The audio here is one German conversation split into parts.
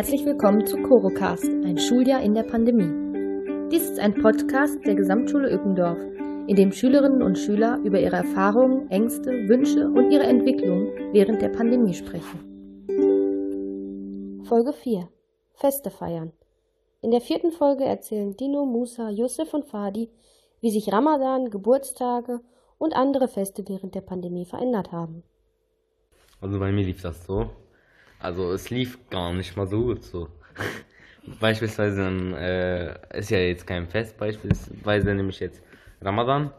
Herzlich willkommen zu Corocast, ein Schuljahr in der Pandemie. Dies ist ein Podcast der Gesamtschule Ückendorf, in dem Schülerinnen und Schüler über ihre Erfahrungen, Ängste, Wünsche und ihre Entwicklung während der Pandemie sprechen. Folge 4 Feste feiern. In der vierten Folge erzählen Dino, Musa, Yusuf und Fadi, wie sich Ramadan, Geburtstage und andere Feste während der Pandemie verändert haben. Also bei mir lief das so. Also es lief gar nicht mal so gut so. beispielsweise äh, ist ja jetzt kein Fest, beispielsweise nämlich jetzt Ramadan.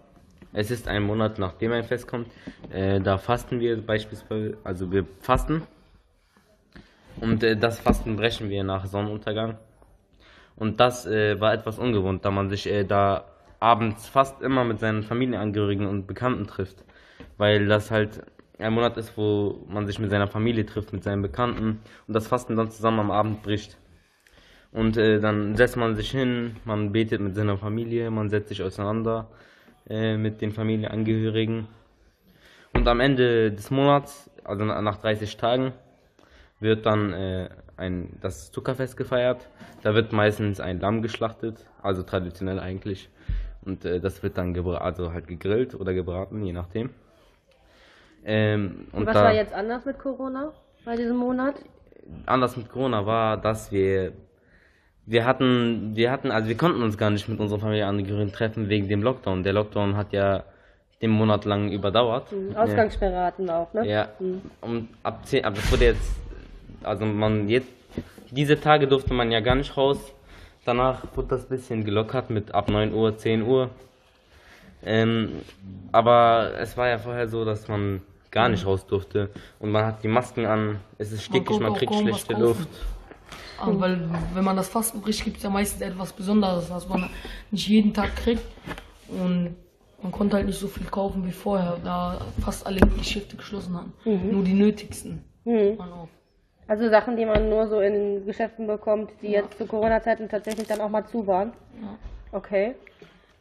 Es ist ein Monat nachdem ein Fest kommt. Äh, da fasten wir beispielsweise, also wir fasten. Und äh, das Fasten brechen wir nach Sonnenuntergang. Und das äh, war etwas ungewohnt, da man sich äh, da abends fast immer mit seinen Familienangehörigen und Bekannten trifft. Weil das halt ein Monat ist, wo man sich mit seiner Familie trifft, mit seinen Bekannten und das Fasten dann zusammen am Abend bricht. Und äh, dann setzt man sich hin, man betet mit seiner Familie, man setzt sich auseinander äh, mit den Familienangehörigen. Und am Ende des Monats, also nach 30 Tagen, wird dann äh, ein, das Zuckerfest gefeiert. Da wird meistens ein Lamm geschlachtet, also traditionell eigentlich. Und äh, das wird dann also halt gegrillt oder gebraten, je nachdem. Ähm, und, was da, war jetzt anders mit Corona bei diesem Monat? Anders mit Corona war, dass wir wir hatten, wir hatten, also wir konnten uns gar nicht mit unserer Familienangehörigen treffen wegen dem Lockdown. Der Lockdown hat ja den Monat lang überdauert. Mhm. Ausgangssperre hatten wir auch, ne? Ja. Mhm. Und ab 10, aber das wurde jetzt, also man jetzt, diese Tage durfte man ja gar nicht raus. Danach wurde das bisschen gelockert mit ab 9 Uhr, 10 Uhr. Ähm, aber es war ja vorher so, dass man gar nicht raus durfte. Und man hat die Masken an, es ist stickig, man, man kriegt schlechte Luft. Aber weil, wenn man das Fasten bricht, gibt es ja meistens etwas Besonderes, was man nicht jeden Tag kriegt. Und man konnte halt nicht so viel kaufen wie vorher, da fast alle Geschäfte geschlossen haben. Mhm. Nur die nötigsten. Mhm. Also Sachen, die man nur so in Geschäften bekommt, die ja. jetzt zu Corona-Zeiten tatsächlich dann auch mal zu waren. Ja. Okay.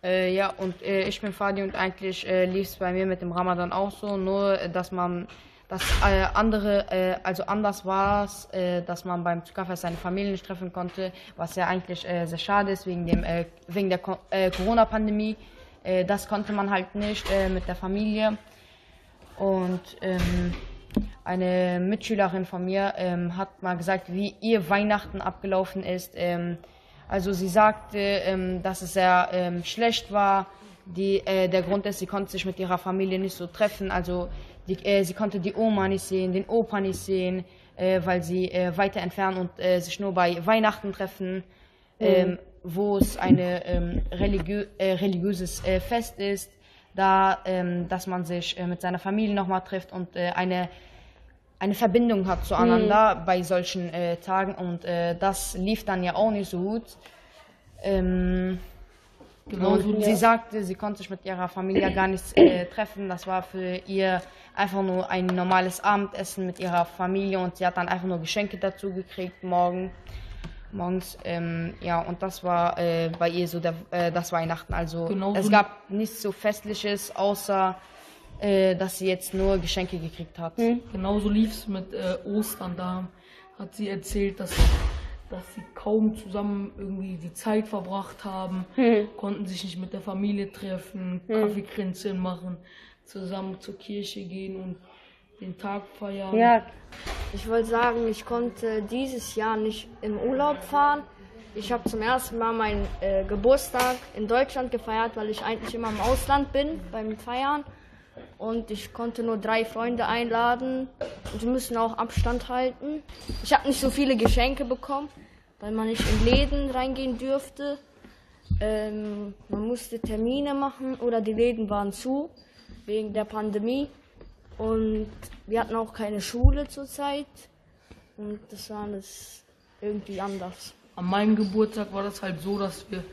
Äh, ja, und äh, ich bin Fadi und eigentlich äh, lief es bei mir mit dem Ramadan auch so, nur äh, dass man das äh, andere, äh, also anders war es, dass man beim Zuckerfest seine Familie nicht treffen konnte, was ja eigentlich sehr schade ist wegen, dem, wegen der Corona-Pandemie. das konnte man halt nicht mit der Familie. Und ähm, eine Mitschülerin von mir ähm, hat mal gesagt, wie ihr Weihnachten abgelaufen ist. Ähm, also sie sagte, ähm, dass es sehr ähm, schlecht war. Die, äh, der Grund ist, sie konnte sich mit ihrer Familie nicht so treffen. Also die, äh, sie konnte die Oma nicht sehen, den Opa nicht sehen, äh, weil sie äh, weiter entfernt und äh, sich nur bei Weihnachten treffen, mhm. wo es ein ähm, religiö äh, religiöses Fest ist. Da, ähm, dass man sich mit seiner Familie nochmal trifft und eine eine Verbindung hat zueinander mhm. bei solchen äh, Tagen und äh, das lief dann ja auch nicht so gut. Ähm, genau, und sie sagte, sie konnte sich mit ihrer Familie gar nicht äh, treffen. Das war für ihr einfach nur ein normales Abendessen mit ihrer Familie und sie hat dann einfach nur Geschenke dazu gekriegt morgen, morgens. Ähm, ja, und das war äh, bei ihr so der, äh, das Weihnachten. Also genau es gab nichts so Festliches, außer äh, dass sie jetzt nur Geschenke gekriegt hat. Mhm. Genauso lief es mit äh, Ostern. Da hat sie erzählt, dass, dass sie kaum zusammen irgendwie die Zeit verbracht haben, mhm. konnten sich nicht mit der Familie treffen, mhm. Kaffeekränzchen machen, zusammen zur Kirche gehen und den Tag feiern. Ja, ich wollte sagen, ich konnte dieses Jahr nicht im Urlaub fahren. Ich habe zum ersten Mal meinen äh, Geburtstag in Deutschland gefeiert, weil ich eigentlich immer im Ausland bin beim Feiern und ich konnte nur drei Freunde einladen und wir müssen auch Abstand halten. Ich habe nicht so viele Geschenke bekommen, weil man nicht in Läden reingehen dürfte. Ähm, man musste Termine machen oder die Läden waren zu wegen der Pandemie und wir hatten auch keine Schule zurzeit und das war alles irgendwie anders. An meinem Geburtstag war das halt so, dass wir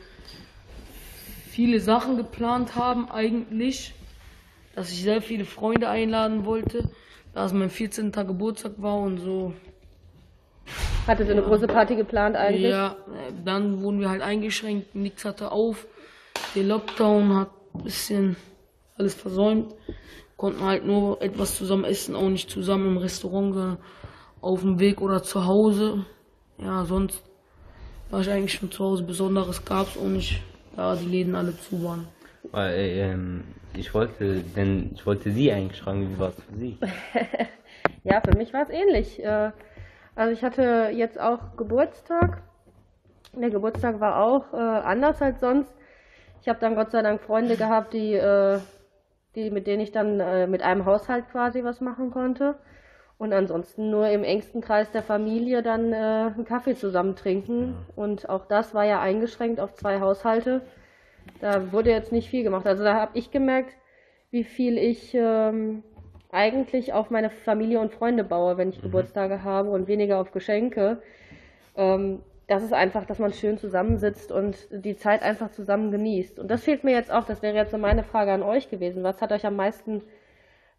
viele Sachen geplant haben eigentlich dass ich sehr viele Freunde einladen wollte, da es mein 14. Geburtstag war und so. Hatte so eine große Party geplant eigentlich? Ja, dann wurden wir halt eingeschränkt, nichts hatte auf. Der Lockdown hat ein bisschen alles versäumt. Konnten halt nur etwas zusammen essen, auch nicht zusammen im Restaurant, auf dem Weg oder zu Hause. ja, sonst war ich eigentlich schon zu Hause. Besonderes gab es auch nicht, da die Läden alle zu waren. Weil, äh, ähm, ich wollte, denn ich wollte Sie eigentlich fragen, wie war es für Sie? Ja, für mich war es ähnlich. Äh, Also ich hatte jetzt auch Geburtstag. Der Geburtstag war auch äh, anders als sonst. Ich habe dann Gott sei Dank Freunde gehabt, die, äh, die mit denen ich dann mit einem Haushalt quasi was machen konnte. Und ansonsten nur im engsten Kreis der Familie dann einen Kaffee zusammen trinken. Und auch das war ja eingeschränkt auf zwei Haushalte. Da wurde jetzt nicht viel gemacht. Also da habe ich gemerkt, wie viel ich ähm, eigentlich auf meine Familie und Freunde baue, wenn ich Geburtstage habe und weniger auf Geschenke. Ähm, das ist einfach, dass man schön zusammensitzt und die Zeit einfach zusammen genießt. Und das fehlt mir jetzt auch. Das wäre jetzt so meine Frage an euch gewesen. Was hat euch am meisten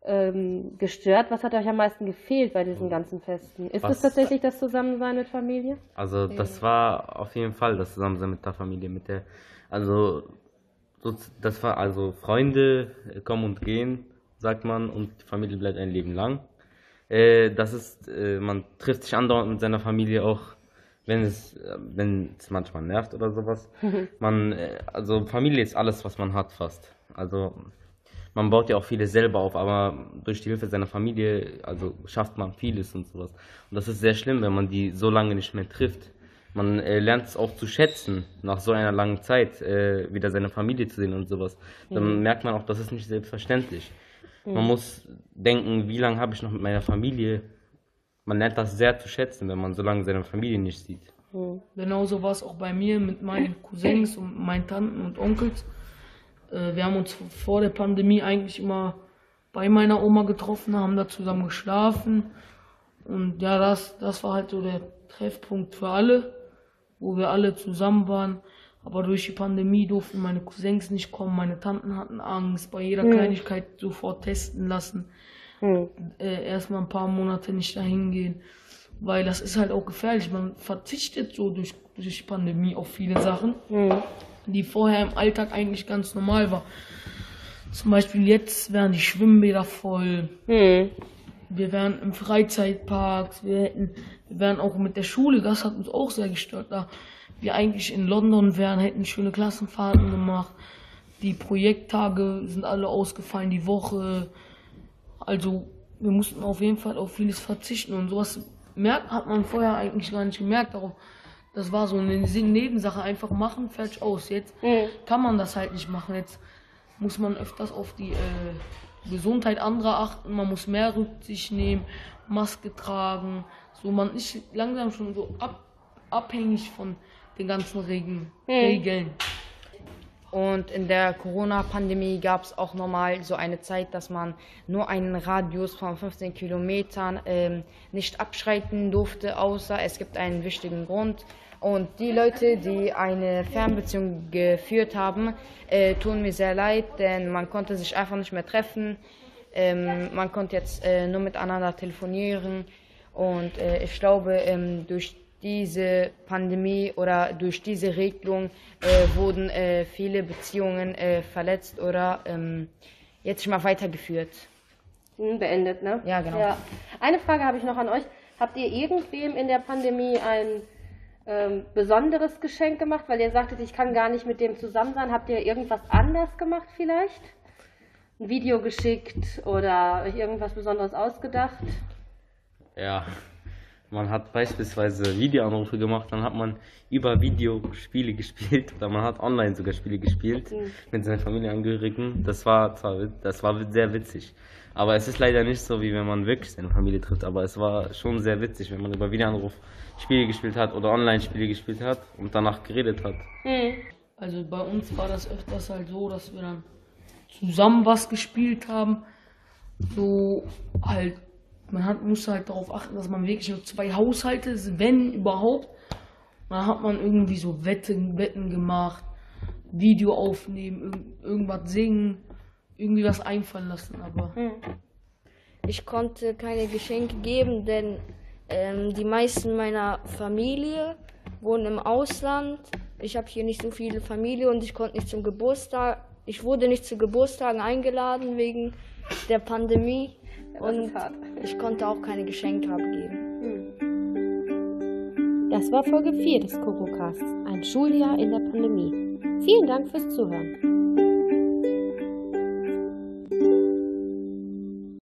ähm, gestört? Was hat euch am meisten gefehlt bei diesen ganzen Festen? Ist Was- es tatsächlich das Zusammensein mit Familie? Also das war auf jeden Fall das Zusammensein mit der Familie, mit der, also so, das war also Freunde äh, kommen und gehen, sagt man, und die Familie bleibt ein Leben lang. Äh, das ist, äh, man trifft sich andauernd mit seiner Familie auch, wenn es, wenn es manchmal nervt oder sowas. Man, also Familie ist alles, was man hat fast. Also man baut ja auch vieles selber auf, aber durch die Hilfe seiner Familie, also schafft man vieles und sowas. Und das ist sehr schlimm, wenn man die so lange nicht mehr trifft. Man äh, lernt es auch zu schätzen, nach so einer langen Zeit äh, wieder seine Familie zu sehen und sowas. Dann merkt man auch, das ist nicht selbstverständlich. Man muss denken, wie lange habe ich noch mit meiner Familie. Man lernt das sehr zu schätzen, wenn man so lange seine Familie nicht sieht. Genauso war es auch bei mir mit meinen Cousins und meinen Tanten und Onkels. Äh, wir haben uns vor der Pandemie eigentlich immer bei meiner Oma getroffen, haben da zusammen geschlafen. Und ja, das, das war halt so der Treffpunkt für alle, wo wir alle zusammen waren. Aber durch die Pandemie durften meine Cousins nicht kommen, meine Tanten hatten Angst, bei jeder Kleinigkeit sofort testen lassen. Äh, erstmal ein paar Monate nicht dahin gehen. Weil das ist halt auch gefährlich. Man verzichtet so durch, durch die Pandemie auf viele Sachen, die vorher im Alltag eigentlich ganz normal war. Zum Beispiel jetzt wären die Schwimmbäder voll. Wir wären im Freizeitparks, wir hätten, wir wären auch mit der Schule, das hat uns auch sehr gestört, da wir eigentlich in London wären, hätten schöne Klassenfahrten gemacht. Die Projekttage sind alle ausgefallen, die Woche. Also wir mussten auf jeden Fall auf vieles verzichten und sowas merkt, hat man vorher eigentlich gar nicht gemerkt. Darauf, das war so eine Nebensache, einfach machen, fertig aus. Jetzt kann man das halt nicht machen. Jetzt muss man öfters auf die äh, Gesundheit anderer achten, man muss mehr Rücksicht nehmen, Maske tragen. So, man ist langsam schon so ab, abhängig von den ganzen Regeln. Regeln. Und in der Corona-Pandemie gab es auch nochmal so eine Zeit, dass man nur einen Radius von 15 Kilometern ähm, nicht abschreiten durfte, außer es gibt einen wichtigen Grund. Und die Leute, die eine Fernbeziehung geführt haben, äh, tun mir sehr leid, denn man konnte sich einfach nicht mehr treffen. Ähm, man konnte jetzt äh, nur miteinander telefonieren. Und äh, ich glaube, ähm, durch diese Pandemie oder durch diese Regelung äh, wurden äh, viele Beziehungen äh, verletzt oder ähm, jetzt schon mal weitergeführt. Hm, Beendet, ne? Ja, genau. Ja. Eine Frage habe ich noch an euch. Habt ihr irgendwem in der Pandemie ein ähm, besonderes Geschenk gemacht, weil ihr sagtet, ich kann gar nicht mit dem zusammen sein? Habt ihr irgendwas anders gemacht vielleicht? Ein Video geschickt oder euch irgendwas Besonderes ausgedacht? Ja, man hat beispielsweise Videoanrufe gemacht, dann hat man über Videospiele gespielt oder man hat online sogar Spiele gespielt mit seinen Familienangehörigen. Das war zwar das war sehr witzig, aber es ist leider nicht so, wie wenn man wirklich seine Familie trifft. Aber es war schon sehr witzig, wenn man über Videoanruf Spiele gespielt hat oder Online-Spiele gespielt hat und danach geredet hat. Also bei uns war das öfters halt so, dass wir dann zusammen was gespielt haben. So halt, man hat, musste halt darauf achten, dass man wirklich nur zwei Haushalte ist, wenn überhaupt. Dann hat man irgendwie so Wetten, Wetten gemacht, Video aufnehmen, irg irgendwas singen, irgendwie was einfallen lassen, aber Ich konnte keine Geschenke geben, denn ähm, die meisten meiner Familie wohnen im Ausland. Ich habe hier nicht so viele Familie und ich konnte nicht zum Geburtstag. Ich wurde nicht zu Geburtstagen eingeladen wegen der Pandemie das und ich konnte auch keine Geschenke abgeben. Da Das war Folge 4 des Korocasts, ein Schuljahr in der Pandemie. Vielen Dank fürs Zuhören.